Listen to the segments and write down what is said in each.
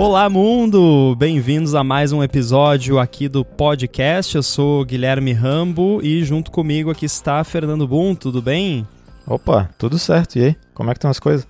Olá, mundo! Bem-vindos a mais um episódio aqui do podcast. Eu sou Guilherme Rambo e junto comigo aqui está Fernando Boom. Tudo bem? Opa, tudo certo. E aí? Como é que estão as coisas?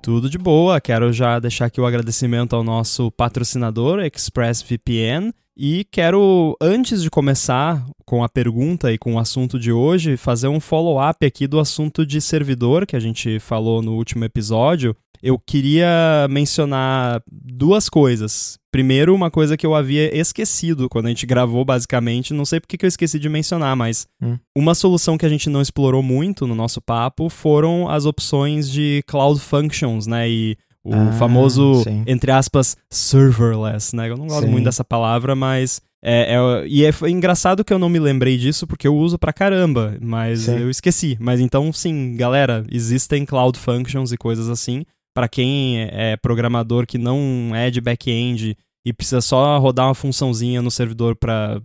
Tudo de boa. Quero já deixar aqui o agradecimento ao nosso patrocinador, ExpressVPN. E quero, antes de começar com a pergunta e com o assunto de hoje, fazer um follow-up aqui do assunto de servidor que a gente falou no último episódio. Eu queria mencionar duas coisas. Primeiro, uma coisa que eu havia esquecido quando a gente gravou, basicamente. Não sei porque que eu esqueci de mencionar, mas hum. uma solução que a gente não explorou muito no nosso papo foram as opções de Cloud Functions, né? E o ah, famoso, sim. entre aspas, serverless, né? Eu não gosto sim. muito dessa palavra, mas. É, é, e é engraçado que eu não me lembrei disso porque eu uso pra caramba, mas sim. eu esqueci. Mas então, sim, galera, existem Cloud Functions e coisas assim. Para quem é programador que não é de back-end e precisa só rodar uma funçãozinha no servidor para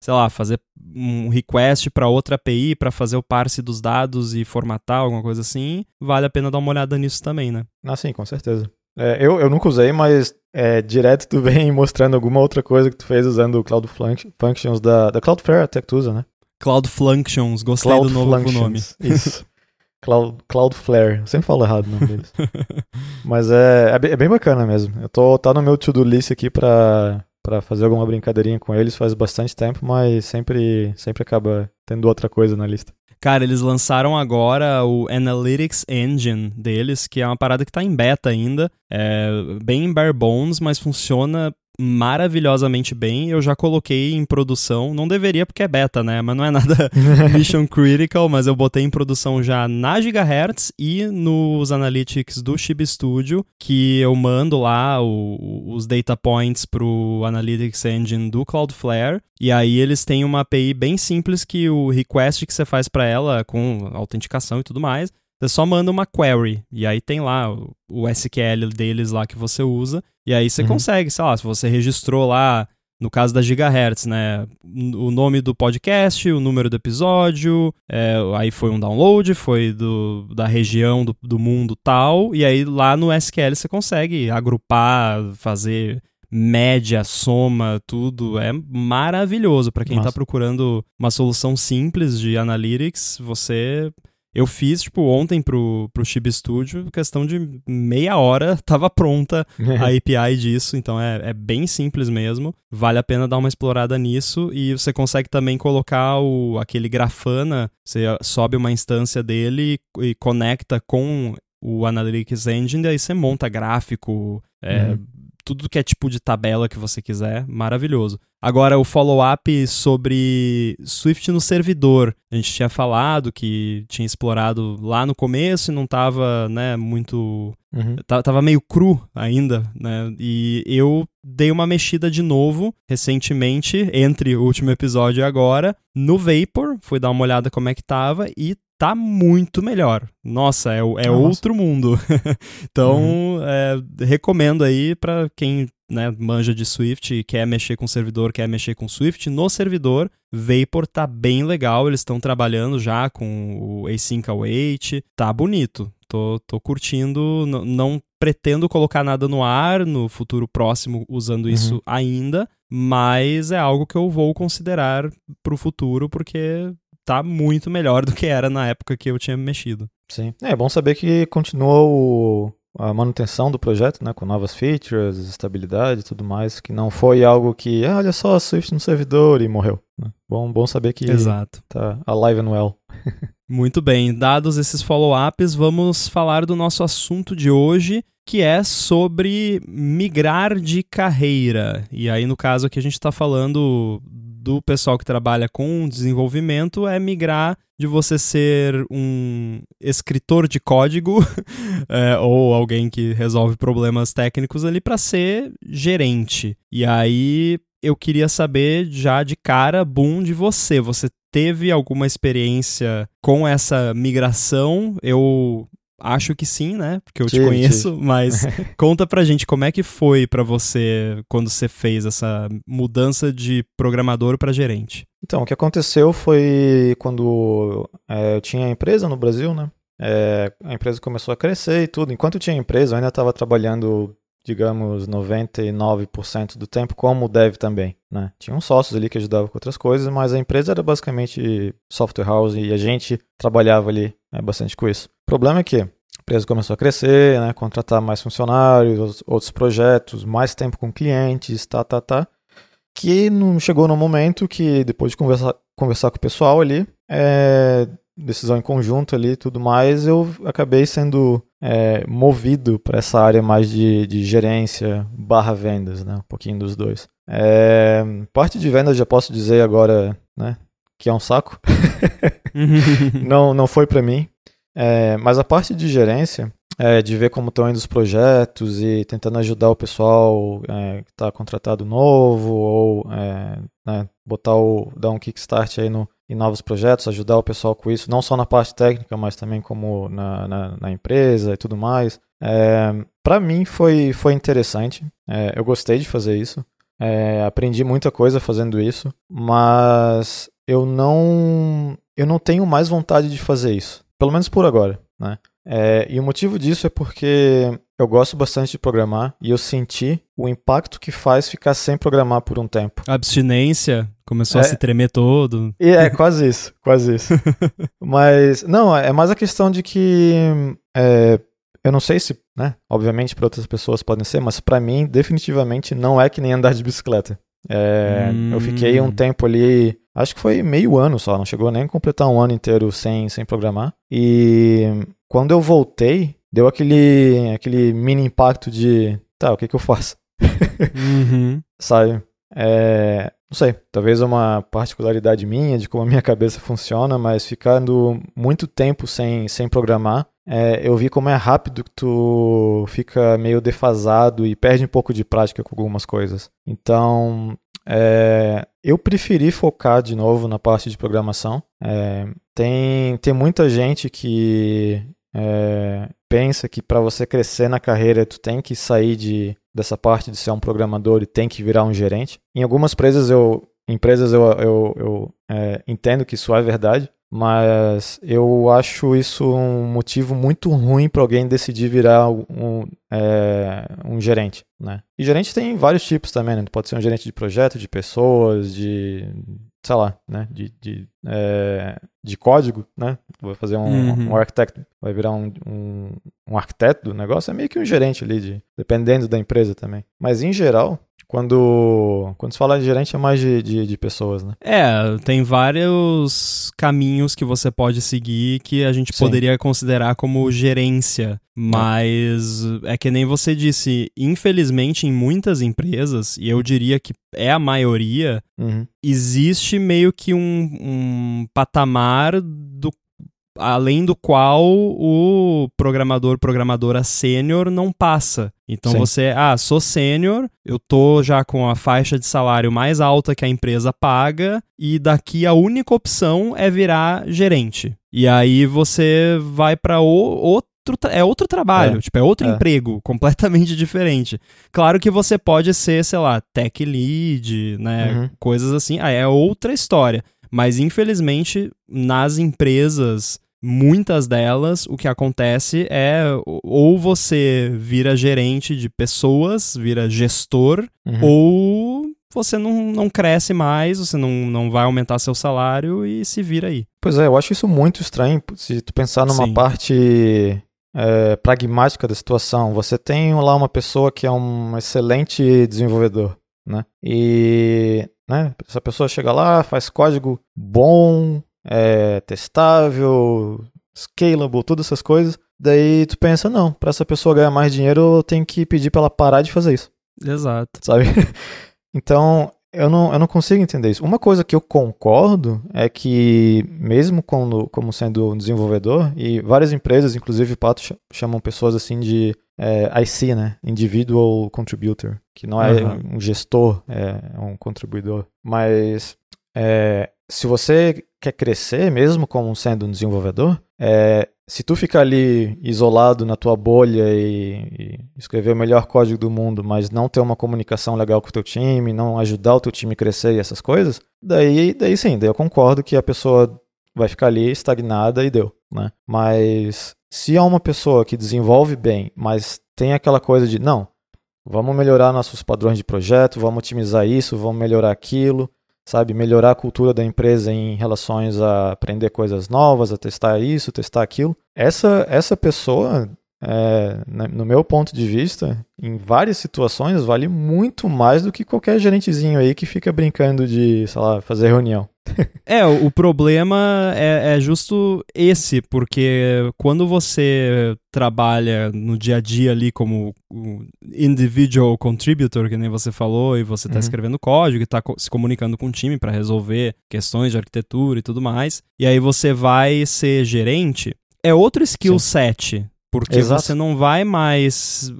sei lá, fazer um request para outra API para fazer o parse dos dados e formatar, alguma coisa assim, vale a pena dar uma olhada nisso também, né? Ah, sim, com certeza. É, eu, eu nunca usei, mas é, direto tu vem mostrando alguma outra coisa que tu fez usando o Cloud Functions da, da Cloudflare, até que tu usa, né? Cloud Functions, gostei Cloud do novo Functions, nome. Isso. Cloud, Cloudflare, eu sempre falo errado o nome deles. mas é, é, bem bacana mesmo. Eu tô, tá no meu to-do list aqui pra, para fazer alguma brincadeirinha com eles faz bastante tempo, mas sempre, sempre acaba tendo outra coisa na lista. Cara, eles lançaram agora o Analytics Engine deles, que é uma parada que está em beta ainda. É bem bare bones, mas funciona maravilhosamente bem. Eu já coloquei em produção, não deveria porque é beta, né? Mas não é nada mission critical, mas eu botei em produção já na Gigahertz e nos analytics do Chib Studio, que eu mando lá o, os data points pro Analytics Engine do Cloudflare. E aí eles têm uma API bem simples que o request que você faz para ela com autenticação e tudo mais, você só manda uma query e aí tem lá o, o SQL deles lá que você usa e aí você uhum. consegue, sei lá, se você registrou lá, no caso da Gigahertz, né, o nome do podcast, o número do episódio, é, aí foi um download, foi do, da região do, do mundo tal, e aí lá no SQL você consegue agrupar, fazer média, soma, tudo. É maravilhoso para quem está procurando uma solução simples de analytics. Você eu fiz, tipo, ontem pro, pro Chib Studio, questão de meia hora, tava pronta a API disso, então é, é bem simples mesmo. Vale a pena dar uma explorada nisso e você consegue também colocar o, aquele Grafana, você sobe uma instância dele e, e conecta com o Analytics Engine, e aí você monta gráfico, é, uhum tudo que é tipo de tabela que você quiser, maravilhoso. Agora, o follow-up sobre Swift no servidor. A gente tinha falado que tinha explorado lá no começo e não estava né, muito. Uhum. Tava meio cru ainda, né? E eu dei uma mexida de novo recentemente, entre o último episódio e agora, no Vapor. Fui dar uma olhada como é que tava e tá muito melhor. Nossa, é, é Nossa. outro mundo. então, uhum. é, recomendo aí para quem né, manja de Swift e quer mexer com servidor, quer mexer com Swift, no servidor, Vapor tá bem legal, eles estão trabalhando já com o Async Await, tá bonito. Tô, tô curtindo, não pretendo colocar nada no ar no futuro próximo usando uhum. isso ainda, mas é algo que eu vou considerar pro futuro, porque tá muito melhor do que era na época que eu tinha mexido. Sim. É bom saber que continua o, a manutenção do projeto, né, com novas features, estabilidade e tudo mais, que não foi algo que, ah, olha só, Swift no servidor e morreu. Né? Bom, bom saber que Exato. tá alive and well. Muito bem, dados esses follow-ups, vamos falar do nosso assunto de hoje, que é sobre migrar de carreira. E aí, no caso aqui, a gente está falando do pessoal que trabalha com desenvolvimento é migrar de você ser um escritor de código é, ou alguém que resolve problemas técnicos ali para ser gerente. E aí eu queria saber já de cara, boom, de você. Você teve alguma experiência com essa migração? Eu Acho que sim, né? Porque eu te conheço, mas conta pra gente como é que foi para você quando você fez essa mudança de programador para gerente. Então, o que aconteceu foi quando é, eu tinha empresa no Brasil, né? É, a empresa começou a crescer e tudo. Enquanto eu tinha empresa, eu ainda estava trabalhando digamos, 99% do tempo, como o dev também, né? Tinha uns sócios ali que ajudavam com outras coisas, mas a empresa era basicamente software house e a gente trabalhava ali né, bastante com isso. O problema é que a empresa começou a crescer, né, contratar mais funcionários, outros projetos, mais tempo com clientes, tá, tá, tá. Que não chegou no momento que, depois de conversar, conversar com o pessoal ali, é, decisão em conjunto ali e tudo mais, eu acabei sendo é, movido para essa área mais de, de gerência barra vendas, né? Um pouquinho dos dois. É, parte de vendas já posso dizer agora, né? Que é um saco. não, não foi para mim. É, mas a parte de gerência, é, de ver como estão indo os projetos e tentando ajudar o pessoal é, que está contratado novo ou é, né, botar o, dar um kickstart aí no, em novos projetos, ajudar o pessoal com isso, não só na parte técnica, mas também como na, na, na empresa e tudo mais. É, para mim foi, foi interessante, é, eu gostei de fazer isso, é, aprendi muita coisa fazendo isso, mas eu não, eu não tenho mais vontade de fazer isso, pelo menos por agora, né? É, e o motivo disso é porque eu gosto bastante de programar e eu senti o impacto que faz ficar sem programar por um tempo. Abstinência começou é, a se tremer todo. E é quase isso, quase isso. Mas, não, é mais a questão de que é, eu não sei se, né, obviamente para outras pessoas podem ser, mas para mim definitivamente não é que nem andar de bicicleta. É, hum. Eu fiquei um hum. tempo ali, acho que foi meio ano só, não chegou nem a completar um ano inteiro sem, sem programar. E quando eu voltei, deu aquele, aquele mini impacto de, tá, o que que eu faço? uhum. Sabe? É, não sei, talvez é uma particularidade minha de como a minha cabeça funciona, mas ficando muito tempo sem, sem programar, é, eu vi como é rápido que tu fica meio defasado e perde um pouco de prática com algumas coisas. Então, é, eu preferi focar de novo na parte de programação. É, tem, tem muita gente que é, pensa que para você crescer na carreira tu tem que sair de, dessa parte de ser um programador e tem que virar um gerente. Em algumas empresas eu, empresas eu, eu, eu é, entendo que isso é verdade, mas eu acho isso um motivo muito ruim para alguém decidir virar um, é, um gerente, né? E gerente tem vários tipos também, né? Pode ser um gerente de projeto, de pessoas, de sei lá, né, de, de, é, de código, né, vai fazer um, uhum. um arquiteto, vai virar um, um, um, arquiteto do negócio, é meio que um gerente ali, de, dependendo da empresa também. Mas em geral, quando, quando se fala de gerente é mais de, de, de, pessoas, né? É, tem vários caminhos que você pode seguir que a gente Sim. poderia considerar como gerência. Mas é. é que nem você disse, infelizmente em muitas empresas, e eu diria que é a maioria, uhum. existe meio que um, um patamar do além do qual o programador, programadora sênior não passa. Então Sim. você, ah, sou sênior, eu tô já com a faixa de salário mais alta que a empresa paga e daqui a única opção é virar gerente. E aí você vai para outro é outro trabalho, é. tipo, é outro é. emprego, completamente diferente. Claro que você pode ser, sei lá, tech lead, né, uhum. coisas assim, ah, é outra história. Mas infelizmente nas empresas muitas delas, o que acontece é ou você vira gerente de pessoas, vira gestor, uhum. ou você não, não cresce mais, você não, não vai aumentar seu salário e se vira aí. Pois é, eu acho isso muito estranho. Se tu pensar numa Sim. parte é, pragmática da situação, você tem lá uma pessoa que é um excelente desenvolvedor, né? E né, essa pessoa chega lá, faz código bom, é, testável, scalable, todas essas coisas. Daí tu pensa, não, para essa pessoa ganhar mais dinheiro, eu tenho que pedir para ela parar de fazer isso. Exato. Sabe? então, eu não, eu não consigo entender isso. Uma coisa que eu concordo é que, mesmo quando, como sendo um desenvolvedor, e várias empresas, inclusive o Pato, chamam pessoas assim de é, IC, né? Individual Contributor, que não é uhum. um gestor, é um contribuidor. Mas é, se você quer crescer, mesmo como sendo um desenvolvedor, é, se tu ficar ali isolado na tua bolha e, e, escrever o melhor código do mundo, mas não ter uma comunicação legal com o teu time, não ajudar o teu time a crescer e essas coisas, daí, daí sim, daí eu concordo que a pessoa vai ficar ali estagnada e deu, né? Mas se é uma pessoa que desenvolve bem, mas tem aquela coisa de, não, vamos melhorar nossos padrões de projeto, vamos otimizar isso, vamos melhorar aquilo, sabe? Melhorar a cultura da empresa em relações a aprender coisas novas, a testar isso, testar aquilo. Essa, essa pessoa, é, no meu ponto de vista, em várias situações, vale muito mais do que qualquer gerentezinho aí que fica brincando de, sei lá, fazer reunião. é, o problema é, é, justo esse, porque quando você trabalha no dia a dia ali como individual contributor, que nem você falou, e você está uhum. escrevendo código e está se comunicando com o time para resolver questões de arquitetura e tudo mais, e aí você vai ser gerente, é outro skill Sim. set. Porque Exato. você não vai mais.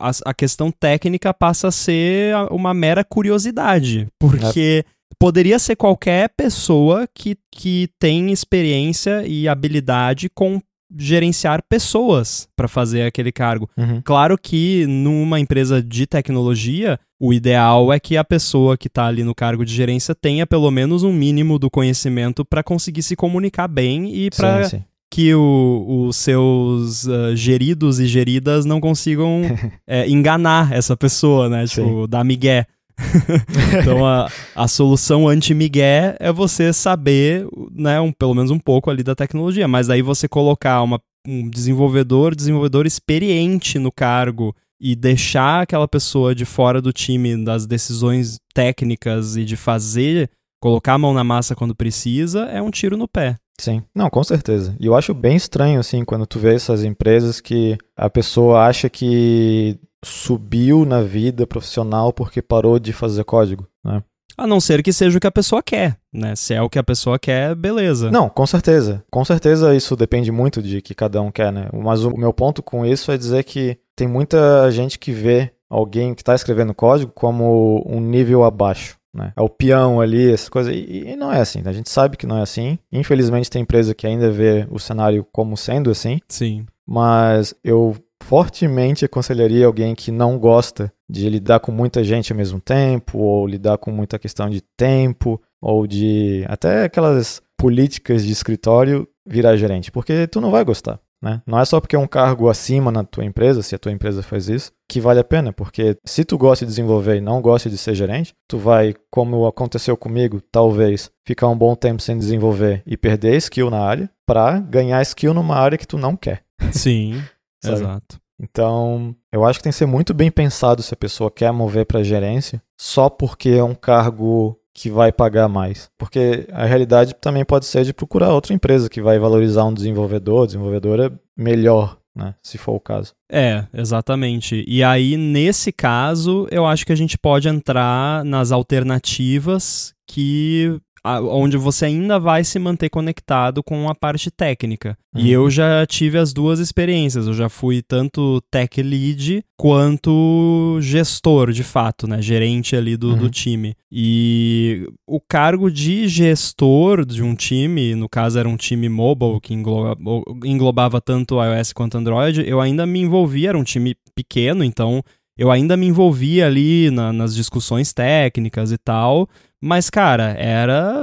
A, a, questão técnica passa a ser uma mera curiosidade. Porque é poderia ser qualquer pessoa que, que tem experiência e habilidade com gerenciar pessoas para fazer aquele cargo. Uhum. Claro que numa empresa de tecnologia, o ideal é que a pessoa que está ali no cargo de gerência tenha pelo menos um mínimo do conhecimento para conseguir se comunicar bem e para que o, os seus uh, geridos e geridas não consigam é, enganar essa pessoa, né? Tipo, sim. dar migué. então a, a solução anti-migué é você saber, né, um, pelo menos um pouco ali da tecnologia, mas aí você colocar uma, um desenvolvedor, desenvolvedor experiente no cargo e deixar aquela pessoa de fora do time das decisões técnicas e de fazer, colocar a mão na massa quando precisa, é um tiro no pé. Sim, não, com certeza. E eu acho bem estranho, assim, quando tu vê essas empresas que a pessoa acha que subiu na vida profissional porque parou de fazer código, né? A não ser que seja o que a pessoa quer, né? Se é o que a pessoa quer, beleza. Não, com certeza. Com certeza isso depende muito de que cada um quer, né? Mas o meu ponto com isso é dizer que tem muita gente que vê alguém que está escrevendo código como um nível abaixo. Né? É o peão ali, essas coisas. E, e, não é assim. A gente sabe que não é assim. Infelizmente, tem empresa que ainda vê o cenário como sendo assim. Sim. Mas eu fortemente aconselharia alguém que não gosta de lidar com muita gente ao mesmo tempo, ou lidar com muita questão de tempo, ou de até aquelas políticas de escritório virar gerente, porque tu não vai gostar. Né? Não é só porque é um cargo acima na tua empresa, se a tua empresa faz isso, que vale a pena, porque se tu gosta de desenvolver e não gosta de ser gerente, tu vai, como aconteceu comigo, talvez ficar um bom tempo sem desenvolver e perder skill na área, para ganhar skill numa área que tu não quer. Sim. Sabe? Exato. Então, eu acho que tem que ser muito bem pensado se a pessoa quer mover para gerência só porque é um cargo que vai pagar mais. Porque a realidade também pode ser de procurar outra empresa que vai valorizar um desenvolvedor, desenvolvedora melhor, né, se for o caso. É, exatamente. E aí, nesse caso, eu acho que a gente pode entrar nas alternativas que onde você ainda vai se manter conectado com a parte técnica. Uhum. E eu já tive as duas experiências. Eu já fui tanto tech lead quanto gestor, de fato, né? Gerente ali do, uhum. do time. E o cargo de gestor de um time, no caso era um time mobile que englobava, englobava tanto iOS quanto Android, eu ainda me envolvia, era um time pequeno, então eu ainda me envolvia ali na, nas discussões técnicas e tal, mas, cara, era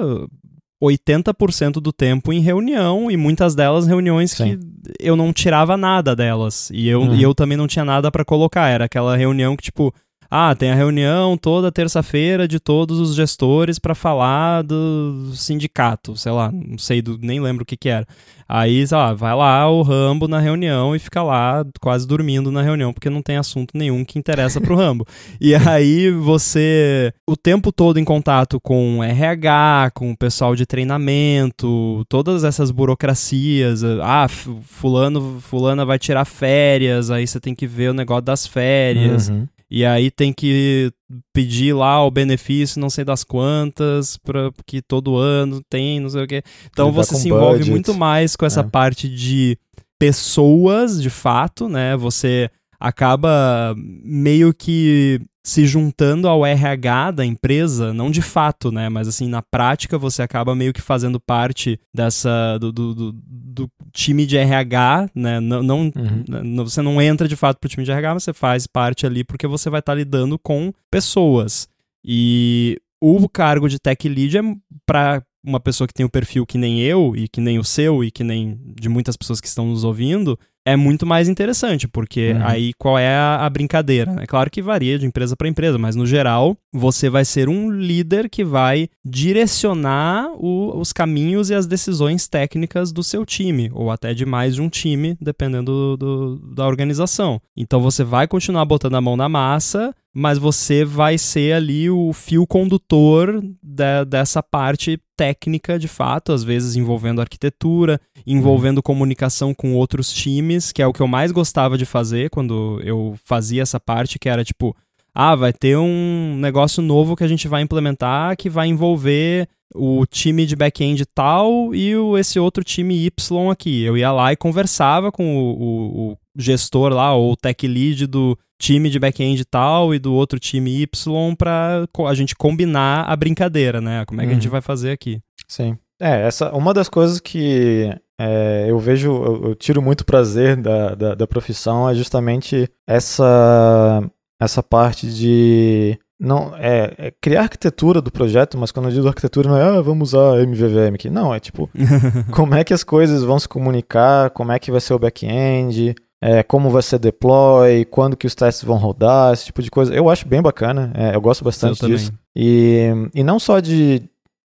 80% do tempo em reunião e muitas delas reuniões Sim. que eu não tirava nada delas. E eu, uhum. e eu também não tinha nada para colocar. Era aquela reunião que, tipo, ah, tem a reunião toda terça-feira de todos os gestores para falar do sindicato, sei lá, não sei, do, nem lembro o que que era. Aí, sei lá, vai lá o Rambo na reunião e fica lá quase dormindo na reunião, porque não tem assunto nenhum que interessa pro Rambo. e aí você, o tempo todo em contato com RH, com o pessoal de treinamento, todas essas burocracias, ah, fulano, fulana vai tirar férias, aí você tem que ver o negócio das férias. Uhum. E aí tem que pedir lá o benefício, não sei das quantas, para que todo ano tem, não sei o quê. Então você se envolve budget. muito mais com essa é. parte de pessoas, de fato, né? Você acaba meio que se juntando ao RH da empresa, não de fato, né? Mas assim, na prática você acaba meio que fazendo parte dessa do, do, do, do time de RH, né? Não, não, uhum. não, você não entra de fato pro time de RH, mas você faz parte ali porque você vai estar tá lidando com pessoas. E o cargo de tech lead é para uma pessoa que tem o um perfil que nem eu e que nem o seu e que nem de muitas pessoas que estão nos ouvindo, é muito mais interessante, porque uhum. aí qual é a, a brincadeira? É claro que varia de empresa para empresa, mas no geral, você vai ser um líder que vai direcionar o, os caminhos e as decisões técnicas do seu time, ou até de mais de um time, dependendo do, do, da organização. Então você vai continuar botando a mão na massa, mas você vai ser ali o fio condutor de, dessa parte técnica de fato, às vezes envolvendo arquitetura, envolvendo uhum. comunicação com outros times, que é o que eu mais gostava de fazer quando eu fazia essa parte, que era tipo, ah, vai ter um negócio novo que a gente vai implementar que vai envolver o time de back-end tal e o, esse outro time Y aqui. Eu ia lá e conversava com o, o, o gestor lá, ou o tech lead do time de back-end tal e do outro time Y para a gente combinar a brincadeira, né? Como é que uhum. a gente uhum. vai fazer aqui. Sim. É, essa, uma das coisas que é, eu vejo, eu, eu, tiro muito prazer da, da, da profissão é justamente essa, essa parte de não é, é, criar arquitetura do projeto, mas quando eu digo arquitetura não é ah, vamos usar MVVM aqui. Não, é tipo como é que as coisas vão se comunicar, como é que vai ser o back-end, é, como vai ser deploy, quando que os testes vão rodar, esse tipo de coisa. Eu acho bem bacana, é, eu gosto bastante eu disso. E, e não só de,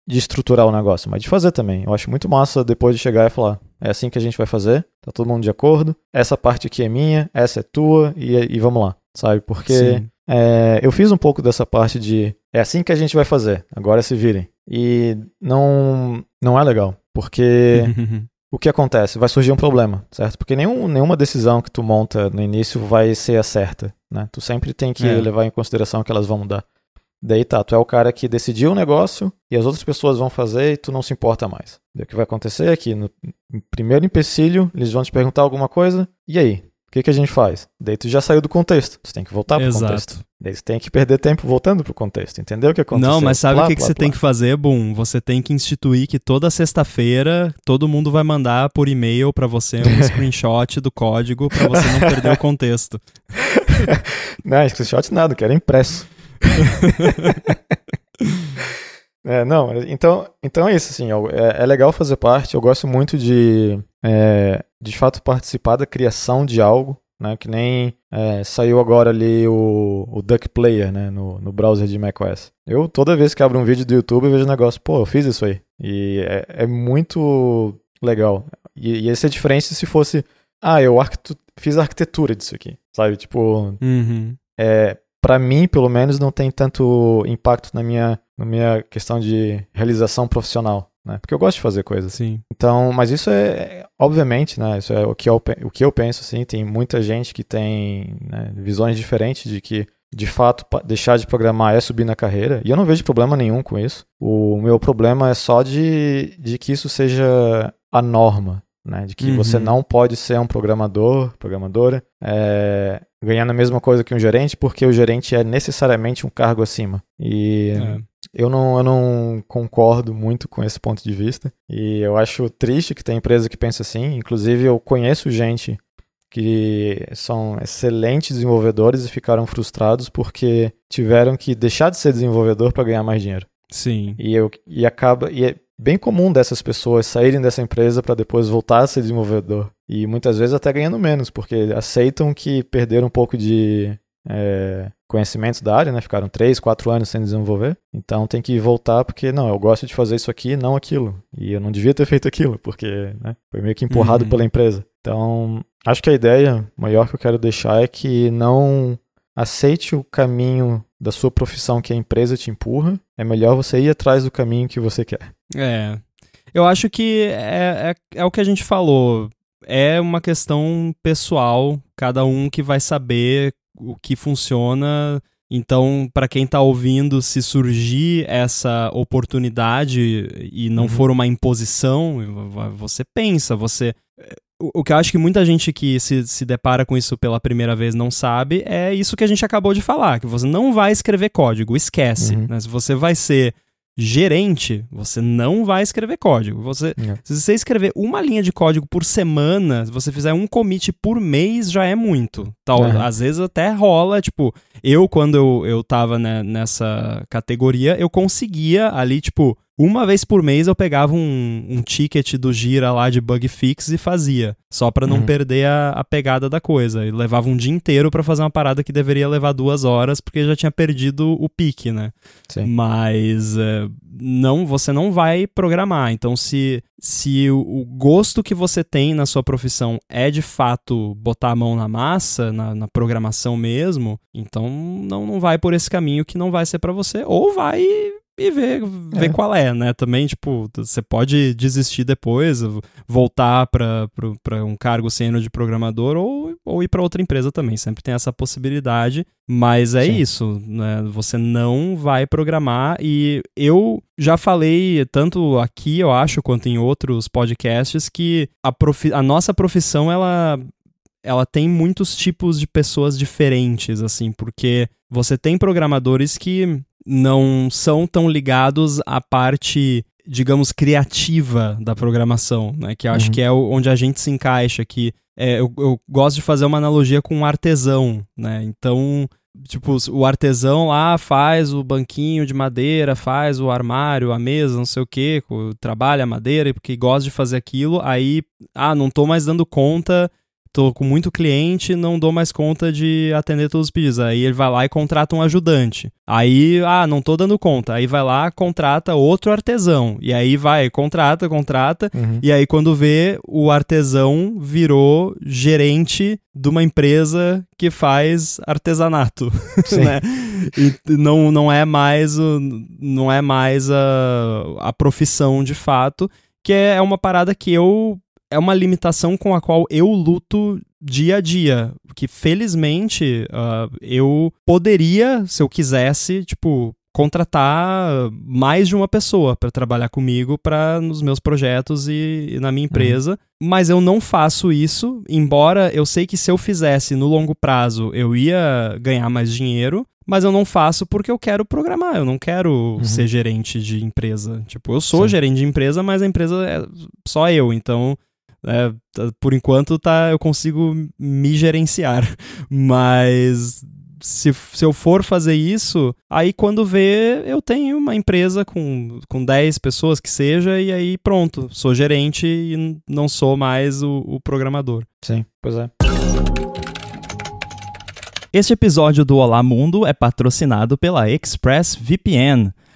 de estruturar o negócio, mas de fazer também. Eu acho muito massa depois de chegar e falar: é assim que a gente vai fazer, tá todo mundo de acordo, essa parte aqui é minha, essa é tua, e, e vamos lá, sabe? Porque é, eu fiz um pouco dessa parte de é assim que a gente vai fazer, agora se virem. E não, não é legal, porque o que acontece? Vai surgir um problema, certo? Porque nenhum, nenhuma decisão que tu monta no início vai ser a certa, né? Tu sempre tem que é. levar em consideração que elas vão mudar. Daí tá, tu é o cara que decidiu o negócio e as outras pessoas vão fazer e tu não se importa mais. Daí o que vai acontecer é que no primeiro empecilho eles vão te perguntar alguma coisa, e aí? O que, que a gente faz? Daí tu já saiu do contexto, tu tem que voltar pro Exato. contexto. Daí tu tem que perder tempo voltando pro contexto, entendeu o que aconteceu? Não, mas sabe o que, que você plá. tem que fazer, Boom? Você tem que instituir que toda sexta-feira todo mundo vai mandar por e-mail para você um screenshot do código para você não perder o contexto. não, screenshot nada, quero impresso. é, não, então, então é isso, assim, é, é, legal fazer parte, eu gosto muito de, é, de fato, participar da criação de algo, né, que nem é, saiu agora ali o, o Duck Player, né, no, no browser de macOS. Eu, toda vez que abro um vídeo do YouTube, eu vejo um negócio, pô, eu fiz isso aí. E é, é muito legal. E, e essa é a diferença se fosse, ah, eu fiz a arquitetura disso aqui, sabe? Tipo, uhum. é, para mim, pelo menos, não tem tanto impacto na minha, na minha questão de realização profissional. Né? Porque eu gosto de fazer coisas. Sim. Então, mas isso é, obviamente, né? Isso é o que eu, o que eu penso, assim. Tem muita gente que tem né, visões diferentes de que, de fato, deixar de programar é subir na carreira. E eu não vejo problema nenhum com isso. O meu problema é só de, de que isso seja a norma. Né, de que uhum. você não pode ser um programador, programadora, é, ganhando a mesma coisa que um gerente, porque o gerente é necessariamente um cargo acima. E é. Eu, não, eu não concordo muito com esse ponto de vista. E eu acho triste que tem empresa que pensa assim. Inclusive, eu conheço gente que são excelentes desenvolvedores e ficaram frustrados porque tiveram que deixar de ser desenvolvedor para ganhar mais dinheiro. Sim. E, eu, e acaba. E é bem comum dessas pessoas saírem dessa empresa para depois voltar a ser desenvolvedor. E muitas vezes até ganhando menos, porque aceitam que perderam um pouco de é, conhecimento da área, né? Ficaram 3, 4 anos sem desenvolver. Então tem que voltar porque, não, eu gosto de fazer isso aqui, não aquilo. E eu não devia ter feito aquilo, porque né, foi meio que empurrado uhum. pela empresa. Então, acho que a ideia maior que eu quero deixar é que não aceite o caminho da sua profissão que a empresa te empurra. É melhor você ir atrás do caminho que você quer. É. Eu acho que é, é, é o que a gente falou. É uma questão pessoal, cada um que vai saber o que funciona. Então, para quem está ouvindo, se surgir essa oportunidade e não uhum. for uma imposição, você pensa, você o que eu acho que muita gente que se, se depara com isso pela primeira vez não sabe é isso que a gente acabou de falar, que você não vai escrever código, esquece. Uhum. Né? Se você vai ser gerente, você não vai escrever código. Você, é. Se você escrever uma linha de código por semana, se você fizer um commit por mês, já é muito. Tal. Às vezes até rola, tipo, eu quando eu, eu tava né, nessa categoria, eu conseguia ali, tipo, uma vez por mês eu pegava um, um ticket do Gira lá de bug fix e fazia, só para não uhum. perder a, a, pegada da coisa. E levava um dia inteiro para fazer uma parada que deveria levar duas horas, porque já tinha perdido o pique, né? Sim. Mas é, não, você não vai programar. Então, se, se o, o, gosto que você tem na sua profissão é de fato botar a mão na massa, na, na programação mesmo, então não, não vai por esse caminho que não vai ser para você, ou vai e ver, ver é. qual é, né? Também, tipo, você pode desistir depois, voltar para um cargo sênior de programador ou, ou ir para outra empresa também. Sempre tem essa possibilidade, mas é Sim. isso, né? Você não vai programar e eu já falei tanto aqui, eu acho, quanto em outros podcasts que a, profi a nossa profissão, ela ela tem muitos tipos de pessoas diferentes, assim, porque você tem programadores que não são tão ligados à parte, digamos, criativa da programação, né? Que eu acho uhum. que é onde a gente se encaixa, que é, eu, eu gosto de fazer uma analogia com um artesão, né? Então, tipo, o artesão lá faz o banquinho de madeira, faz o armário, a mesa, não sei o que, trabalha a madeira porque gosta de fazer aquilo, aí, ah, não tô mais dando conta tô com muito cliente, não dou mais conta de atender todos os pedidos. Aí ele vai lá e contrata um ajudante. Aí, ah, não tô dando conta. Aí vai lá, contrata outro artesão. E aí vai, contrata, contrata. Uhum. E aí quando vê, o artesão virou gerente de uma empresa que faz artesanato, né? E não, não é mais, o, não é mais a, a profissão de fato, que é uma parada que eu é uma limitação com a qual eu luto dia a dia. Que felizmente uh, eu poderia, se eu quisesse, tipo, contratar mais de uma pessoa para trabalhar comigo para nos meus projetos e, e na minha uhum. empresa, uhum. mas eu não faço isso, embora eu sei que se eu fizesse no longo prazo eu ia ganhar mais dinheiro, mas eu não faço porque eu quero programar, eu não quero uhum. ser gerente de empresa. Tipo, eu sou Sim. gerente de empresa, mas a empresa é só eu, então é, por enquanto tá, eu consigo me gerenciar, mas se, se eu for fazer isso, aí quando vê, eu tenho uma empresa com, com 10 pessoas que seja, e aí pronto, sou gerente e não sou mais o, o programador. Sim, pois é. Este episódio do Olá Mundo é patrocinado pela ExpressVPN.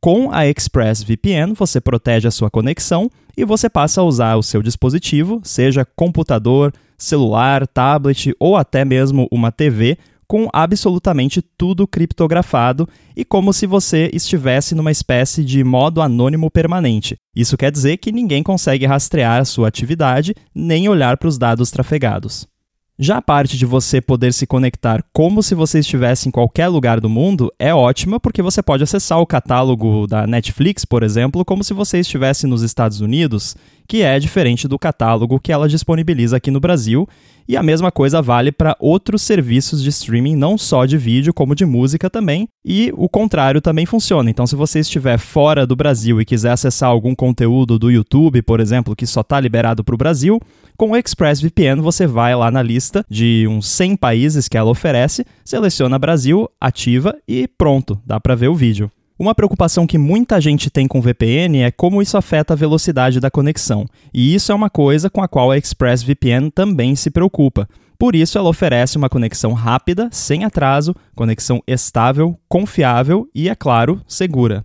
Com a ExpressVPN, você protege a sua conexão e você passa a usar o seu dispositivo, seja computador, celular, tablet ou até mesmo uma TV, com absolutamente tudo criptografado e como se você estivesse numa espécie de modo anônimo permanente. Isso quer dizer que ninguém consegue rastrear a sua atividade nem olhar para os dados trafegados. Já a parte de você poder se conectar como se você estivesse em qualquer lugar do mundo é ótima porque você pode acessar o catálogo da Netflix, por exemplo, como se você estivesse nos Estados Unidos, que é diferente do catálogo que ela disponibiliza aqui no Brasil e a mesma coisa vale para outros serviços de streaming, não só de vídeo, como de música também. E o contrário também funciona. Então, se você estiver fora do Brasil e quiser acessar algum conteúdo do YouTube, por exemplo, que só está liberado para o Brasil, com o ExpressVPN você vai lá na lista de uns 100 países que ela oferece, seleciona Brasil, ativa e pronto, dá para ver o vídeo. Uma preocupação que muita gente tem com VPN é como isso afeta a velocidade da conexão, e isso é uma coisa com a qual a ExpressVPN também se preocupa. Por isso, ela oferece uma conexão rápida, sem atraso, conexão estável, confiável e, é claro, segura.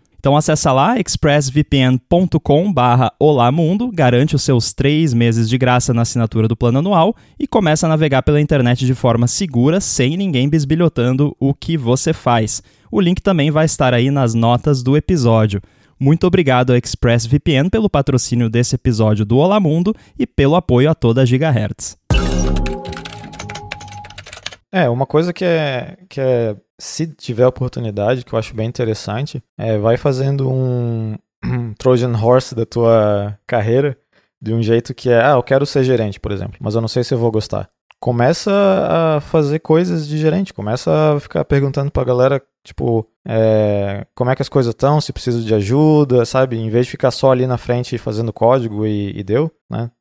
Então acessa lá expressvpn.com barra Olamundo, garante os seus três meses de graça na assinatura do plano anual e começa a navegar pela internet de forma segura, sem ninguém bisbilhotando o que você faz. O link também vai estar aí nas notas do episódio. Muito obrigado ao ExpressVPN pelo patrocínio desse episódio do Olá Mundo e pelo apoio a toda a Gigahertz. É, uma coisa que é, que é, se tiver oportunidade, que eu acho bem interessante, é vai fazendo um, um Trojan Horse da tua carreira de um jeito que é, ah, eu quero ser gerente, por exemplo, mas eu não sei se eu vou gostar. Começa a fazer coisas de gerente, começa a ficar perguntando pra galera, tipo, é, como é que as coisas estão, se precisa de ajuda, sabe? Em vez de ficar só ali na frente fazendo código e, e deu, né?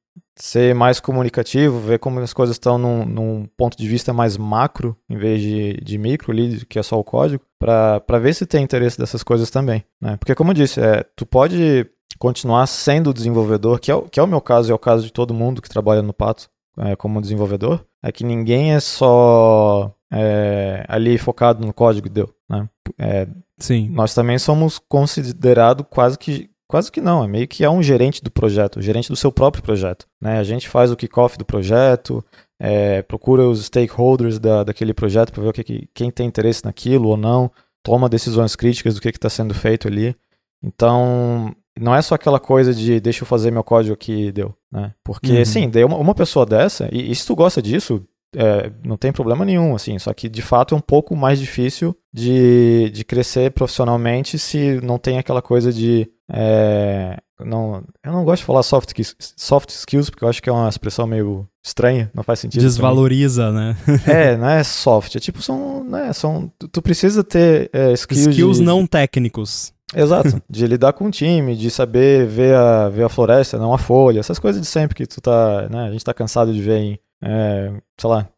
Ser mais comunicativo, ver como as coisas estão num, num, ponto de vista mais macro, em vez de, de micro ali, que é só o código, para ver se tem interesse dessas coisas também, né? Porque como eu disse, é, tu pode continuar sendo desenvolvedor, que é, que é o meu caso, é o caso de todo mundo que trabalha no Pato é, como desenvolvedor, é que ninguém é só é, ali focado no código deu, né? É, Sim. Nós também somos considerados quase que quase que não, é meio que é um gerente do projeto, gerente do seu próprio projeto, né? A gente faz o kickoff do projeto, é, procura os stakeholders da, daquele projeto para ver o que, que, quem tem interesse naquilo ou não, toma decisões críticas do que está sendo feito ali. Então, não é só aquela coisa de deixa eu fazer meu código aqui deu, né? Porque, uhum. sim, daí uma, uma pessoa dessa, e, e, se tu gosta disso, é, não tem problema nenhum, assim, só que de fato é um pouco mais difícil de, de crescer profissionalmente se não tem aquela coisa de. É, não, eu não gosto de falar soft, soft skills, porque eu acho que é uma expressão meio estranha, não faz sentido. Desvaloriza, né? é, não é soft, é tipo, são. Né, são tu, tu precisa ter é, skills. Skills de, não técnicos. Exato, de lidar com o time, de saber ver a, ver a floresta, não a folha, essas coisas de sempre que tu tá, né, a gente tá cansado de ver em, é, sei lá,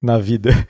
na vida.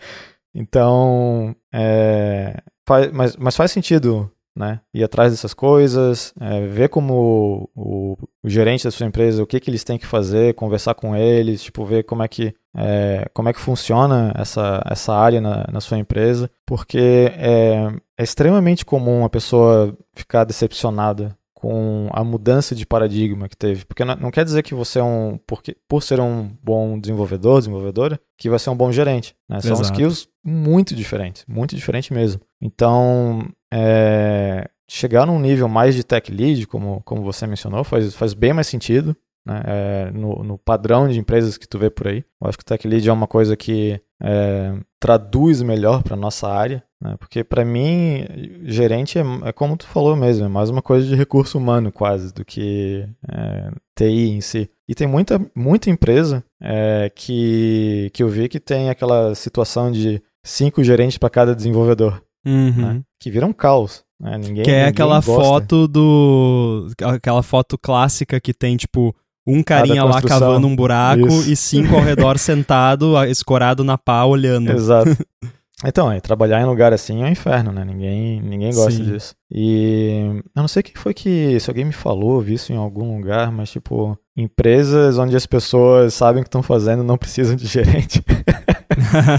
Então, é, faz, mas, mas faz sentido, né, ir atrás dessas coisas, é, ver como o, o, gerente da sua empresa, o que que eles têm que fazer, conversar com eles, tipo, ver como é que, é, como é que funciona essa, essa área na, na sua empresa, porque é, é extremamente comum a pessoa ficar decepcionada com a mudança de paradigma que teve. Porque não, não quer dizer que você é um. Porque, por ser um bom desenvolvedor, desenvolvedora, que vai ser um bom gerente. Né? São Exato. skills muito diferentes, muito diferente mesmo. Então, é, chegar num nível mais de tech lead, como, como você mencionou, faz, faz bem mais sentido. Né? É, no, no, padrão de empresas que tu vê por aí. Eu acho que o tech lead é uma coisa que é, traduz melhor para nossa área, né? porque para mim gerente é, é, como tu falou mesmo, é mais uma coisa de recurso humano quase do que é, TI em si. E tem muita, muita empresa é, que, que eu vi que tem aquela situação de cinco gerentes para cada desenvolvedor, uhum. né? que vira um caos. Né? Ninguém, que é aquela gosta. foto do. aquela foto clássica que tem, tipo, um carinha lá cavando um buraco Isso. e cinco ao redor sentado, escorado na pá, olhando. Exato. Então, é, trabalhar em lugar assim é um inferno, né? Ninguém, ninguém gosta Sim. disso. E eu não sei quem foi que, se alguém me falou, vi isso em algum lugar, mas tipo, empresas onde as pessoas sabem o que estão fazendo não precisam de gerente.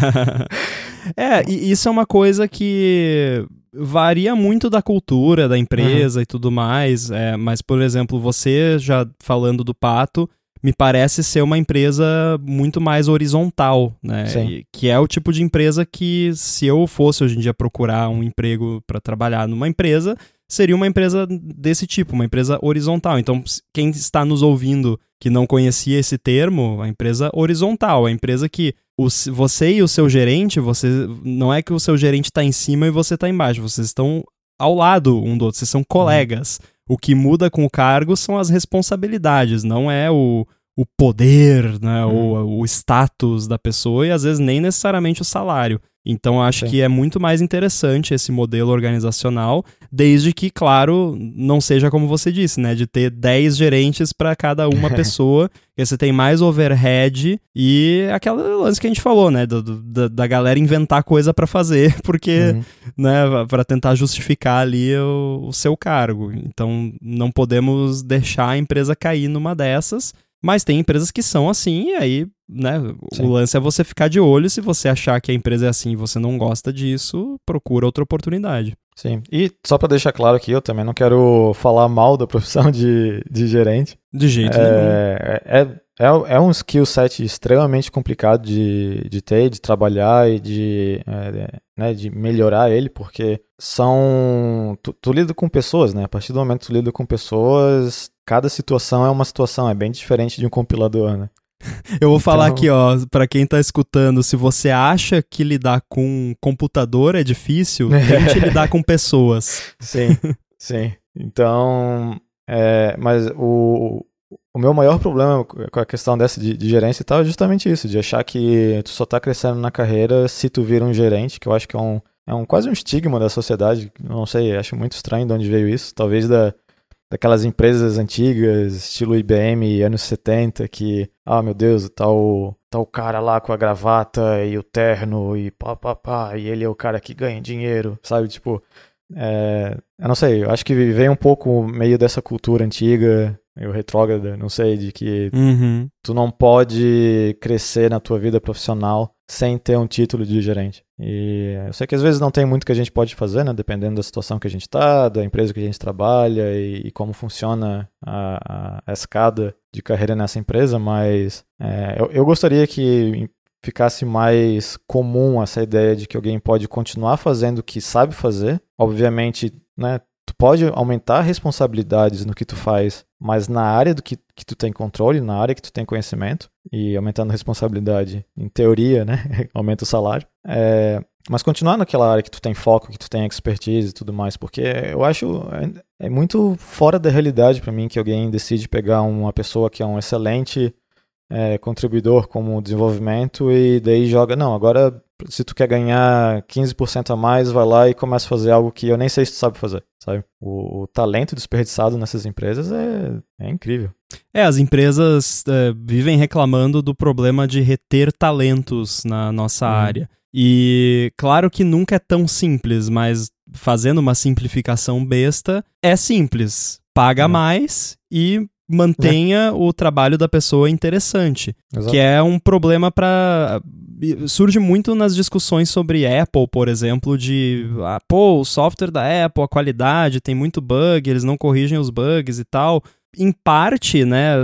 é, e isso é uma coisa que varia muito da cultura da empresa uhum. e tudo mais. É, mas, por exemplo, você já falando do Pato, me parece ser uma empresa muito mais horizontal, né? E, que é o tipo de empresa que, se eu fosse hoje em dia procurar um emprego para trabalhar numa empresa, seria uma empresa desse tipo, uma empresa horizontal. Então, quem está nos ouvindo que não conhecia esse termo, a empresa horizontal, a empresa que o, você e o seu gerente, você não é que o seu gerente está em cima e você está embaixo, vocês estão ao lado um do outro, vocês são colegas. Uhum. O que muda com o cargo são as responsabilidades, não é o, o poder, né, uhum. o, o status da pessoa e às vezes nem necessariamente o salário. Então acho Sim. que é muito mais interessante esse modelo organizacional, desde que, claro, não seja como você disse, né? De ter 10 gerentes para cada uma pessoa, que você tem mais overhead e aquela lance que a gente falou, né? Do, do, da, da, galera inventar coisa para fazer, porque, uhum. né, para tentar justificar ali o, o seu cargo. Então não podemos deixar a empresa cair numa dessas. Mas tem empresas que são assim, e aí, né, Sim. o lance é você ficar de olho. Se você achar que a empresa é assim e você não gosta disso, procura outra oportunidade. Sim, e só para deixar claro aqui, eu também não quero falar mal da profissão de, de gerente. De jeito é, nenhum. É, é, é um skill set extremamente complicado de, de ter, de trabalhar e de, é, né, de melhorar ele, porque são. Tu, tu lida com pessoas, né? A partir do momento que tu lida com pessoas, cada situação é uma situação, é bem diferente de um compilador, né? Eu vou então... falar aqui, ó, para quem tá escutando, se você acha que lidar com computador é difícil, tente lidar com pessoas. Sim, sim. Então, é, mas o, o meu maior problema com a questão dessa de, de, gerência e tal é justamente isso, de achar que tu só tá crescendo na carreira se tu vira um gerente, que eu acho que é um, é um quase um estigma da sociedade, não sei, acho muito estranho de onde veio isso, talvez da, daquelas empresas antigas, estilo IBM, anos 70, que, ah, meu Deus, tal, tal cara lá com a gravata e o terno e pá, pá, pá, e ele é o cara que ganha dinheiro, sabe, tipo... É, eu não sei, eu acho que vem um pouco meio dessa cultura antiga meio retrógrada, não sei, de que uhum. tu não pode crescer na tua vida profissional sem ter um título de gerente. E eu sei que às vezes não tem muito que a gente pode fazer, né? Dependendo da situação que a gente está, da empresa que a gente trabalha e, e como funciona a, a, escada de carreira nessa empresa, mas é, eu, eu gostaria que ficasse mais comum essa ideia de que alguém pode continuar fazendo o que sabe fazer. Obviamente, né? Tu pode aumentar responsabilidades no que tu faz mas na área do que, que tu tem controle, na área que tu tem conhecimento, e aumentando a responsabilidade, em teoria, né, aumenta o salário, é, mas continuar naquela área que tu tem foco, que tu tem expertise e tudo mais, porque eu acho é, é muito fora da realidade para mim que alguém decide pegar uma pessoa que é um excelente é, contribuidor como desenvolvimento e daí joga, não, agora se tu quer ganhar 15% a mais, vai lá e começa a fazer algo que eu nem sei se tu sabe fazer, sabe? O, o talento desperdiçado nessas empresas é, é incrível. É, as empresas é, vivem reclamando do problema de reter talentos na nossa hum. área. E claro que nunca é tão simples, mas fazendo uma simplificação besta, é simples. Paga hum. mais e mantenha é. o trabalho da pessoa interessante, Exato. que é um problema para surge muito nas discussões sobre Apple, por exemplo, de ah, pô, o software da Apple, a qualidade, tem muito bug, eles não corrigem os bugs e tal. Em parte, né?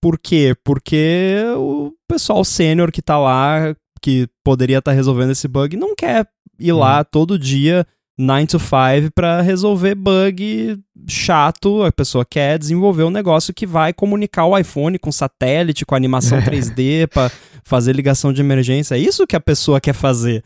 Por quê? Porque o pessoal sênior que tá lá, que poderia estar tá resolvendo esse bug, não quer ir hum. lá todo dia 9 to 5 para resolver bug chato. A pessoa quer desenvolver um negócio que vai comunicar o iPhone com satélite, com animação 3D para fazer ligação de emergência. É isso que a pessoa quer fazer.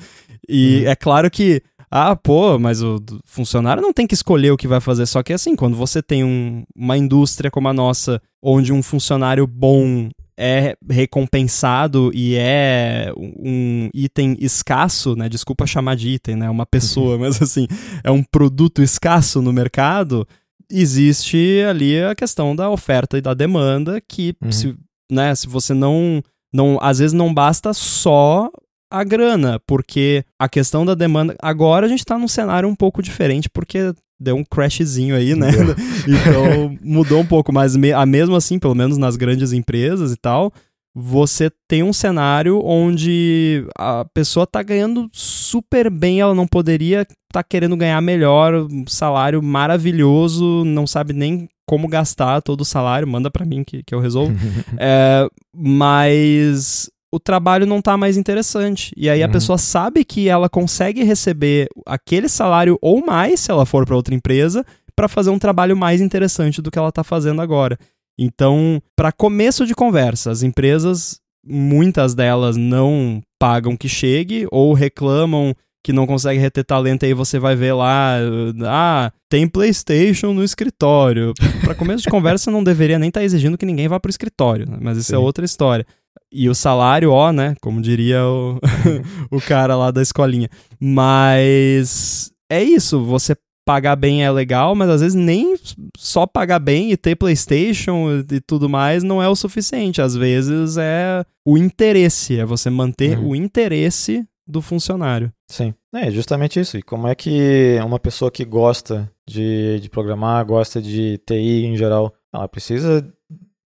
E uhum. é claro que ah, pô, mas o funcionário não tem que escolher o que vai fazer. Só que assim, quando você tem um, uma indústria como a nossa, onde um funcionário bom é recompensado e é um item escasso, né? Desculpa chamar de item, né? Uma pessoa, mas assim, é um produto escasso no mercado. Existe ali a questão da oferta e da demanda que, uhum. se, né, se você não, não. Às vezes não basta só a grana, porque a questão da demanda. Agora a gente está num cenário um pouco diferente, porque deu um crashzinho aí, né? então mudou um pouco, mas me, a mesmo assim, pelo menos nas grandes empresas e tal, você tem um cenário onde a pessoa tá ganhando super bem, ela não poderia estar tá querendo ganhar melhor, um salário maravilhoso, não sabe nem como gastar todo o salário, manda para mim que, que eu resolvo. é, mas o trabalho não tá mais interessante. E aí uhum. a pessoa sabe que ela consegue receber aquele salário ou mais se ela for para outra empresa para fazer um trabalho mais interessante do que ela tá fazendo agora. Então, para começo de conversa, as empresas, muitas delas não pagam que chegue ou reclamam que não consegue reter talento, aí você vai ver lá, ah, tem PlayStation no escritório. Para começo de conversa, não deveria nem estar tá exigindo que ninguém vá para o escritório, né? mas isso é Sim. é outra história. E o salário, ó, né? Como diria o, o cara lá da escolinha. Mas é isso, você pagar bem é legal, mas às vezes nem só pagar bem e ter PlayStation e tudo mais não é o suficiente. Às vezes é o interesse, é você manter uhum. o interesse do funcionário. Sim, é justamente isso. E como é que uma pessoa que gosta de, de programar, gosta de TI em geral, ela precisa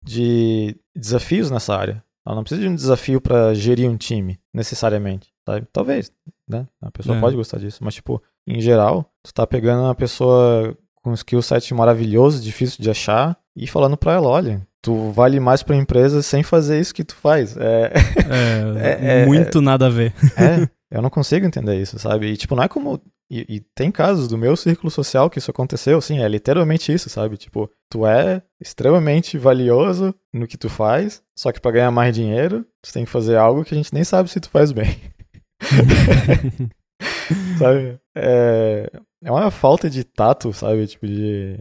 de desafios nessa área. Ela não precisa de um desafio para gerir um time, necessariamente. Sabe? Talvez. né? A pessoa é. pode gostar disso. Mas, tipo, em geral, tu tá pegando uma pessoa com um skill set maravilhoso, difícil de achar, e falando pra ela, olha, tu vale mais pra empresa sem fazer isso que tu faz. É, é, é, é muito nada a ver. É, eu não consigo entender isso, sabe? E, tipo, não é como e, e, tem casos do meu círculo social que isso aconteceu, assim, é literalmente isso, sabe? Tipo, tu é extremamente valioso no que tu faz, só que para ganhar mais dinheiro, tu tem que fazer algo que a gente nem sabe se tu faz bem. sabe? É, é uma falta de tato, sabe? Tipo, de,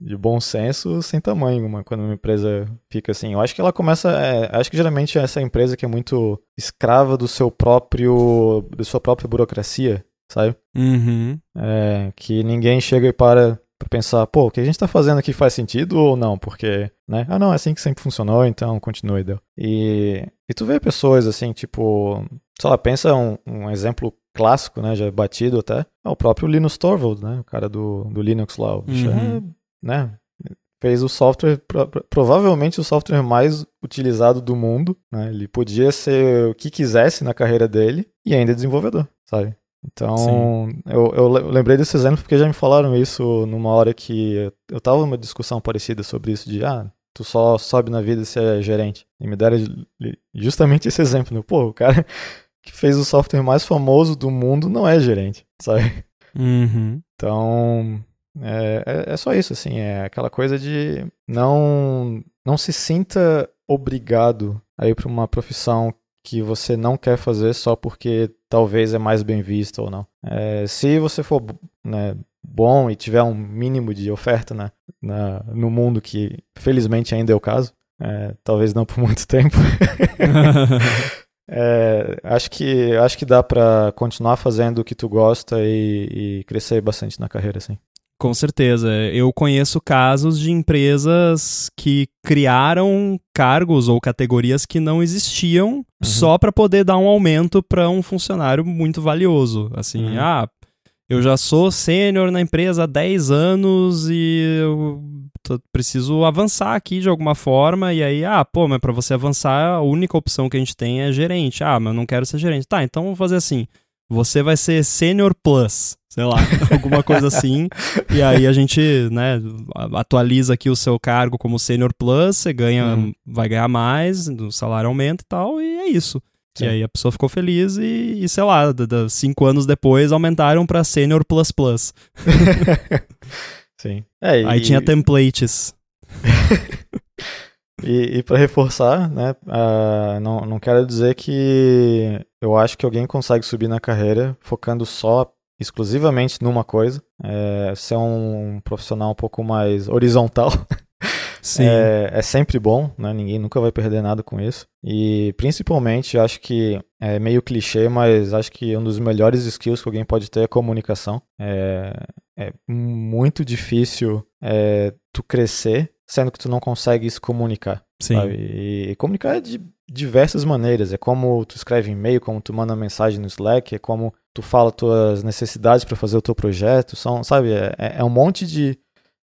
de bom senso sem tamanho uma, quando uma empresa fica assim. Eu acho que ela começa. É, acho que geralmente essa empresa que é muito escrava do seu próprio. da sua própria burocracia sabe? Uhum. É, que ninguém chega e para pra pensar, pô, o que a gente tá fazendo aqui faz sentido ou não? Porque, né? Ah, não, é assim que sempre funcionou, então continue, deu. E, e tu vê pessoas assim, tipo, sei lá, pensa um, um exemplo clássico, né, já batido até, é o próprio Linus Torvalds, né, o cara do, do Linux lá, o bicho é, uhum. é, né, fez o software, provavelmente o software mais utilizado do mundo, né, ele podia ser o que quisesse na carreira dele e ainda é desenvolvedor, sabe? Então, eu, eu, lembrei desse exemplo porque já me falaram isso numa hora que eu tava numa discussão parecida sobre isso, de ah, tu só sobe na vida se é gerente. E me deram justamente esse exemplo, né? Pô, o cara que fez o software mais famoso do mundo não é gerente, sabe? Uhum. Então, é, é, é, só isso, assim, é aquela coisa de não, não se sinta obrigado a ir para uma profissão que você não quer fazer só porque talvez é mais bem visto ou não. É, se você for né, bom e tiver um mínimo de oferta né, na, no mundo, que felizmente ainda é o caso, é, talvez não por muito tempo. é, acho que acho que dá para continuar fazendo o que tu gosta e, e crescer bastante na carreira, assim. Com certeza. Eu conheço casos de empresas que criaram cargos ou categorias que não existiam uhum. só para poder dar um aumento para um funcionário muito valioso. Assim, uhum. ah, eu já sou sênior na empresa há 10 anos e eu preciso avançar aqui de alguma forma. E aí, ah, pô, mas para você avançar, a única opção que a gente tem é gerente. Ah, mas eu não quero ser gerente. Tá, então vamos fazer assim. Você vai ser sênior plus sei lá, alguma coisa assim. E aí a gente, né, atualiza aqui o seu cargo como Senior Plus, você ganha, uhum. vai ganhar mais, o salário aumenta e tal, e é isso. Sim. E aí a pessoa ficou feliz e, e sei lá, cinco anos depois aumentaram para Senior Plus Plus. Sim. É, e... Aí tinha templates. e, e para reforçar, né, uh, não, não quero dizer que eu acho que alguém consegue subir na carreira focando só exclusivamente numa coisa, é, ser um profissional um pouco mais horizontal. Sim. É, é, sempre bom, né? Ninguém nunca vai perder nada com isso. E principalmente, acho que é meio clichê, mas acho que um dos melhores skills que alguém pode ter é comunicação. É, é muito difícil é, tu crescer sendo que tu não consegue se comunicar. Sim. Sabe? E comunicar é de diversas maneiras. É como tu escreve e-mail, como tu manda mensagem no Slack, é como tu fala tuas necessidades para fazer o teu projeto, são, sabe, é, é, é um monte de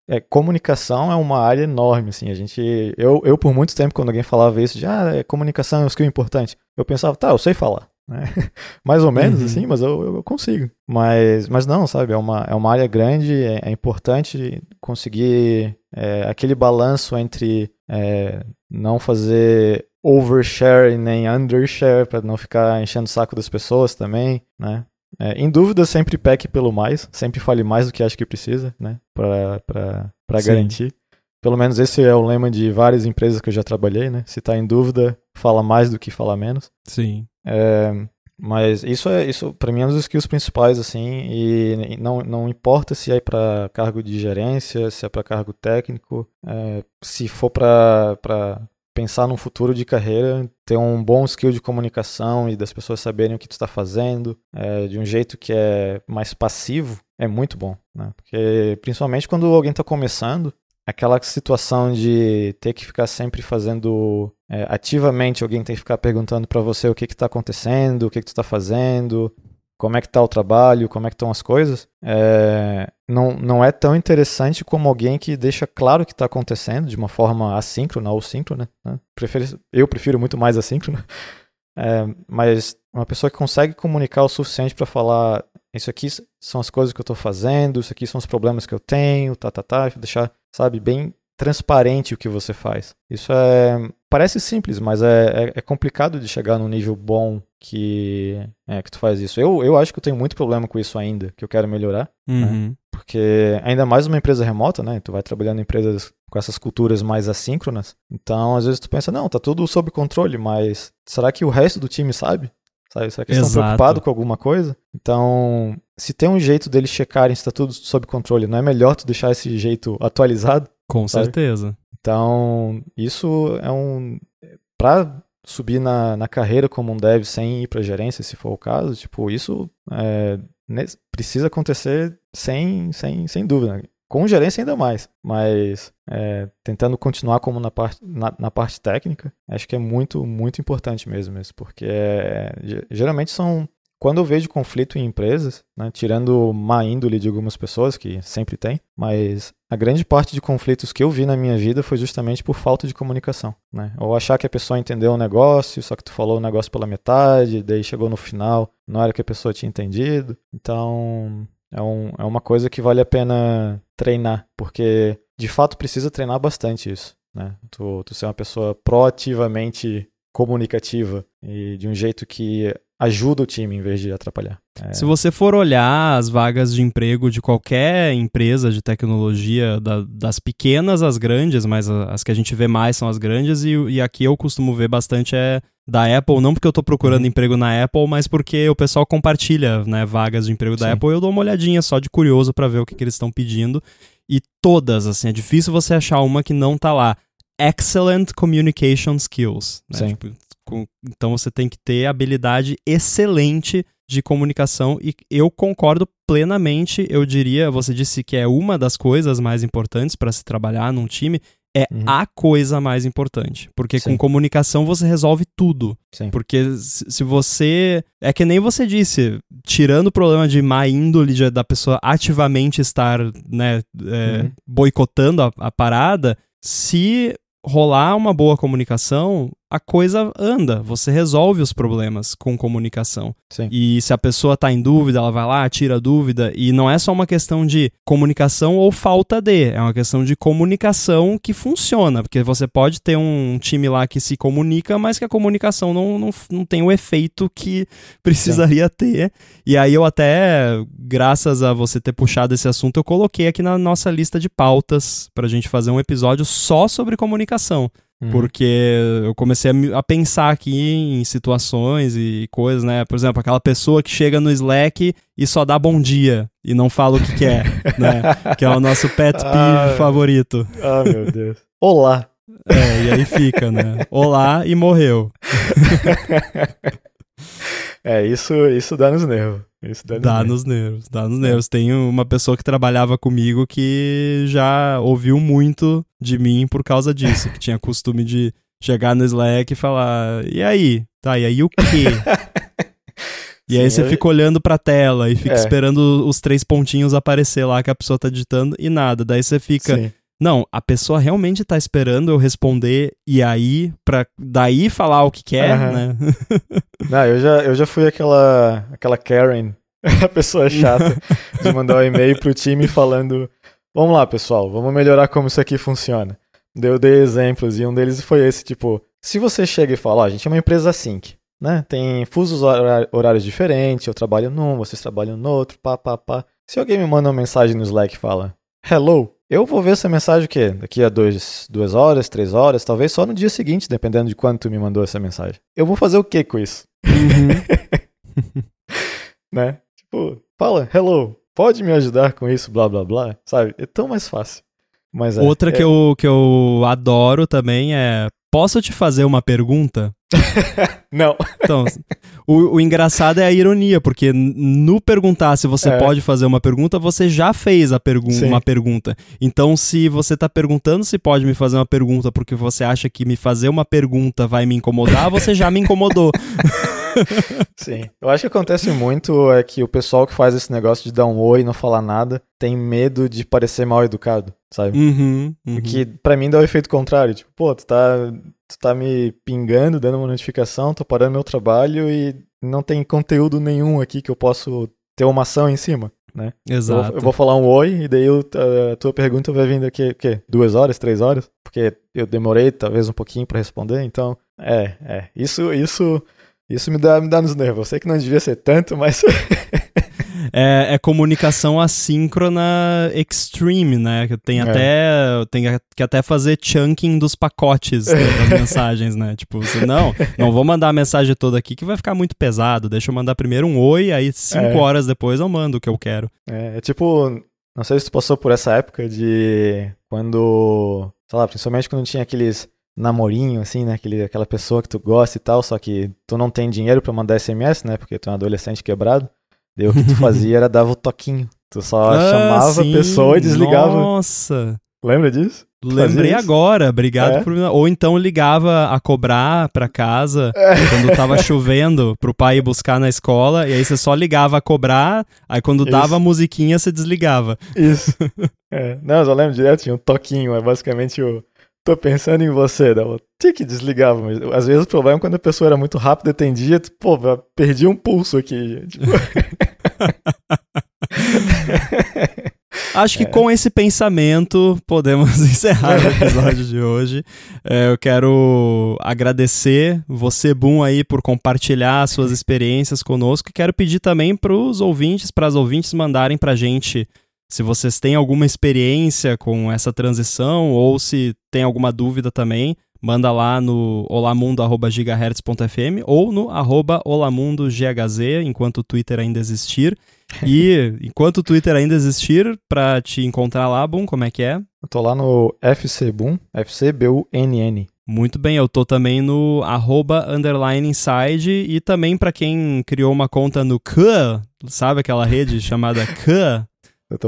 é, comunicação é uma área enorme, assim, a gente, eu, eu por muito tempo quando alguém falava isso de, ah, é, comunicação é um skill importante, eu pensava, tá, eu sei falar, né? mais ou menos, uhum. assim, mas eu, eu consigo, mas, mas não, sabe, é uma, é uma área grande, é, é importante conseguir é, aquele balanço entre é, não fazer overshare nem undershare para não ficar enchendo o saco das pessoas também, né? É, em dúvida, sempre peque pelo mais, sempre fale mais do que acha que precisa, né? Para garantir. Pelo menos esse é o lema de várias empresas que eu já trabalhei, né? Se tá em dúvida, fala mais do que fala menos. Sim. É, mas isso é isso para mim é um dos skills principais assim e não, não importa se é para cargo de gerência, se é para cargo técnico, é, se for para pensar num futuro de carreira, ter um bom skill de comunicação e das pessoas saberem o que tu está fazendo é, de um jeito que é mais passivo, é muito bom, né? Porque principalmente quando alguém está começando, aquela situação de ter que ficar sempre fazendo é, ativamente, alguém tem que ficar perguntando para você o que está acontecendo, o que, que tu está fazendo, como é que tá o trabalho, como é que estão as coisas, é, não, não é tão interessante como alguém que deixa claro o que está acontecendo de uma forma assíncrona ou síncrona. Né? Eu prefiro muito mais assíncrona. É, mas uma pessoa que consegue comunicar o suficiente para falar isso aqui são as coisas que eu estou fazendo, isso aqui são os problemas que eu tenho, tá, tá, tá, deixar, sabe, bem transparente o que você faz. Isso é parece simples, mas é, é, é complicado de chegar num nível bom que é, que tu faz isso. Eu, eu acho que eu tenho muito problema com isso ainda, que eu quero melhorar, né? Uhum. né? porque ainda mais uma empresa remota, né? Tu vai trabalhando em empresas com essas culturas mais assíncronas. Então, às vezes tu pensa, não, tá tudo sob controle, mas será que o resto do time sabe? Sabe? Será que eles estão preocupados com alguma coisa? Então, se tem um jeito deles checarem se está tudo sob controle, não é melhor tu deixar esse jeito atualizado? Com sabe? certeza. Então, isso é um. Para subir na, na carreira como um dev sem ir para gerência, se for o caso, tipo, isso é, precisa acontecer sem, sem, sem dúvida. Com gerência ainda mais, mas é, tentando continuar como na parte, na, na, parte técnica, acho que é muito, muito importante mesmo isso, porque é, geralmente são quando eu vejo conflito em empresas, né, tirando má índole de algumas pessoas, que sempre tem, mas a grande parte de conflitos que eu vi na minha vida foi justamente por falta de comunicação. Né? Ou achar que a pessoa entendeu o negócio, só que tu falou o negócio pela metade, daí chegou no final, não era que a pessoa tinha entendido. Então, é, um, é uma coisa que vale a pena treinar, porque de fato precisa treinar bastante isso. Né? Tu, tu ser uma pessoa proativamente comunicativa e de um jeito que ajuda o time em vez de atrapalhar. É... Se você for olhar as vagas de emprego de qualquer empresa de tecnologia, da, das pequenas às grandes, mas as que a gente vê mais são as grandes, e, e aqui eu costumo ver bastante é da Apple, não porque eu estou procurando uhum. emprego na Apple, mas porque o pessoal compartilha né, vagas de emprego da Sim. Apple e eu dou uma olhadinha só de curioso para ver o que, que eles estão pedindo. E todas, assim, é difícil você achar uma que não tá lá. Excellent Communication Skills. Né? Tipo, então você tem que ter habilidade excelente de comunicação e eu concordo plenamente. Eu diria, você disse que é uma das coisas mais importantes para se trabalhar num time. É uhum. a coisa mais importante. Porque Sim. com comunicação você resolve tudo. Sim. Porque se você. É que nem você disse, tirando o problema de má índole de, da pessoa ativamente estar né, é, uhum. boicotando a, a parada, se rolar uma boa comunicação, a coisa anda, você resolve os problemas com comunicação. Sim. E se a pessoa está em dúvida, ela vai lá, tira a dúvida, e não é só uma questão de comunicação ou falta de, é uma questão de comunicação que funciona, porque você pode ter um time lá que se comunica, mas que a comunicação não, não, não tem o efeito que precisaria Sim. ter. E aí eu até, graças a você ter puxado esse assunto, eu coloquei aqui na nossa lista de pautas para a gente fazer um episódio só sobre comunicação. Uhum. Porque eu comecei a, a, pensar aqui em situações e coisas, né? Por exemplo, aquela pessoa que chega no Slack e só dá bom dia e não fala o que quer, né? Que é o nosso pet peeve ah, favorito. Ah, meu Deus. Olá. É, e aí fica, né? Olá e morreu. é, isso, isso dá nos nervos. Isso dá, dá nos nervos, dá nos nervos. Tem uma pessoa que trabalhava comigo que já ouviu muito de mim por causa disso, que tinha costume de chegar no Slack e falar: "E aí? Tá, e aí o quê?" E Sim, aí você eu... fica olhando pra tela e fica é. esperando os três pontinhos aparecer lá que a pessoa tá digitando e nada. Daí você fica, Sim. Não, a pessoa realmente tá esperando eu responder e aí, pra daí falar o que quer, uhum. né? Não, eu já, eu já fui aquela, aquela Karen, a pessoa chata, de mandar um e-mail pro time falando: Vamos lá, pessoal, vamos melhorar como isso aqui funciona. Eu dei exemplos e um deles foi esse: tipo, se você chega e fala, ó, a gente é uma empresa sync, né? Tem fusos horários diferentes, eu trabalho num, vocês trabalham no outro, pá, pá, pá. Se alguém me manda uma mensagem no Slack e fala, hello, eu vou ver essa mensagem o quê? Daqui a dois, duas horas, três horas, talvez só no dia seguinte, dependendo de quando tu me mandou essa mensagem. Eu vou fazer o que com isso? Uhum. né? Tipo, fala, hello, pode me ajudar com isso, blá blá blá, sabe? É tão mais fácil. Mas é, Outra é... Que, eu, que eu adoro também é Posso te fazer uma pergunta? Não. Então, o, o, engraçado é a ironia, porque no perguntar se você é. pode fazer uma pergunta, você já fez a pergu Sim. uma pergunta. Então, se você está perguntando se pode me fazer uma pergunta porque você acha que me fazer uma pergunta vai me incomodar, você já me incomodou. Sim. Eu acho que acontece muito é que o pessoal que faz esse negócio de dar um oi e não falar nada tem medo de parecer mal educado, sabe? Uhum, uhum. Que pra mim dá o efeito contrário. Tipo, pô, tu tá, tu tá me pingando, dando uma notificação, tô parando meu trabalho e não tem conteúdo nenhum aqui que eu posso ter uma ação em cima, né? Exato. Eu, vou, eu vou falar um oi e daí eu, a tua pergunta vai vir daqui, o quê? Duas horas, três horas? Porque eu demorei talvez um pouquinho para responder, então, é, é. Isso, isso, isso me dá, me dá nos nervos. Eu sei que não devia ser tanto, mas... é, é, comunicação assíncrona extreme, né? Tem é. até, tem que até fazer chunking dos pacotes né, das mensagens, né? Tipo, você, não, não vou mandar a mensagem toda aqui que vai ficar muito pesado. Deixa eu mandar primeiro um oi, aí cinco é. horas depois eu mando o que eu quero. É, é tipo, não sei se tu passou por essa época de quando, sei lá, principalmente quando tinha aqueles namorinho, assim, né? Aquele, aquela pessoa que tu gosta e tal, só que tu não tem dinheiro para mandar SMS, né? Porque tu é um adolescente quebrado. Daí o que tu fazia era dava o toquinho. Tu só ah, chamava sim. a pessoa e desligava. Nossa! Lembra disso? Lembrei agora, obrigado é? por. Ou então ligava a cobrar pra casa é. quando tava chovendo pro pai ir buscar na escola, e aí você só ligava a cobrar, aí quando Isso. dava a musiquinha você desligava. Isso. é. Não, eu só lembro direto, tinha um toquinho, é basicamente o. Tô pensando em você, dava tique desligava, mas às vezes o problema é quando a pessoa era muito rápida e atendia, pô, perdi um pulso aqui. Tipo... Acho que é. com esse pensamento podemos encerrar o episódio de hoje. É, eu quero agradecer você, Boom, aí, por compartilhar suas experiências conosco. E quero pedir também para os ouvintes, para as ouvintes mandarem para a gente se vocês têm alguma experiência com essa transição ou se tem alguma dúvida também manda lá no olamundo.gigahertz.fm ou no arroba olamundogHz, enquanto o Twitter ainda existir. E enquanto o Twitter ainda existir, para te encontrar lá, Boom, como é que é? Eu tô lá no FCBoom, FCBUNN. Muito bem, eu tô também no arroba underline inside e também para quem criou uma conta no K, sabe aquela rede chamada K?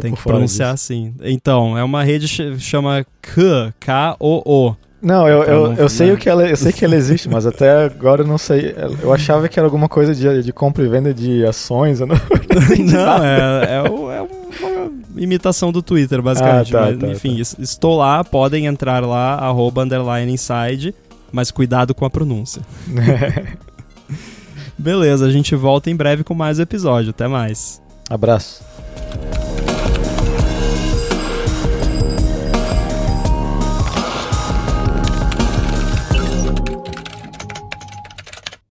Tem que pronunciar disso. assim. Então, é uma rede que chama K, K-O-O. Não, eu, eu, eu sei o que ela, eu sei que ela existe, mas até agora eu não sei. Eu achava que era alguma coisa de, de compra e venda de ações. Eu não, não é, é, é, uma imitação do Twitter, basicamente. Ah, tá, mas, tá, enfim, tá. estou lá, podem entrar lá, arroba underline inside, mas cuidado com a pronúncia. Beleza, a gente volta em breve com mais episódio. Até mais. Abraço.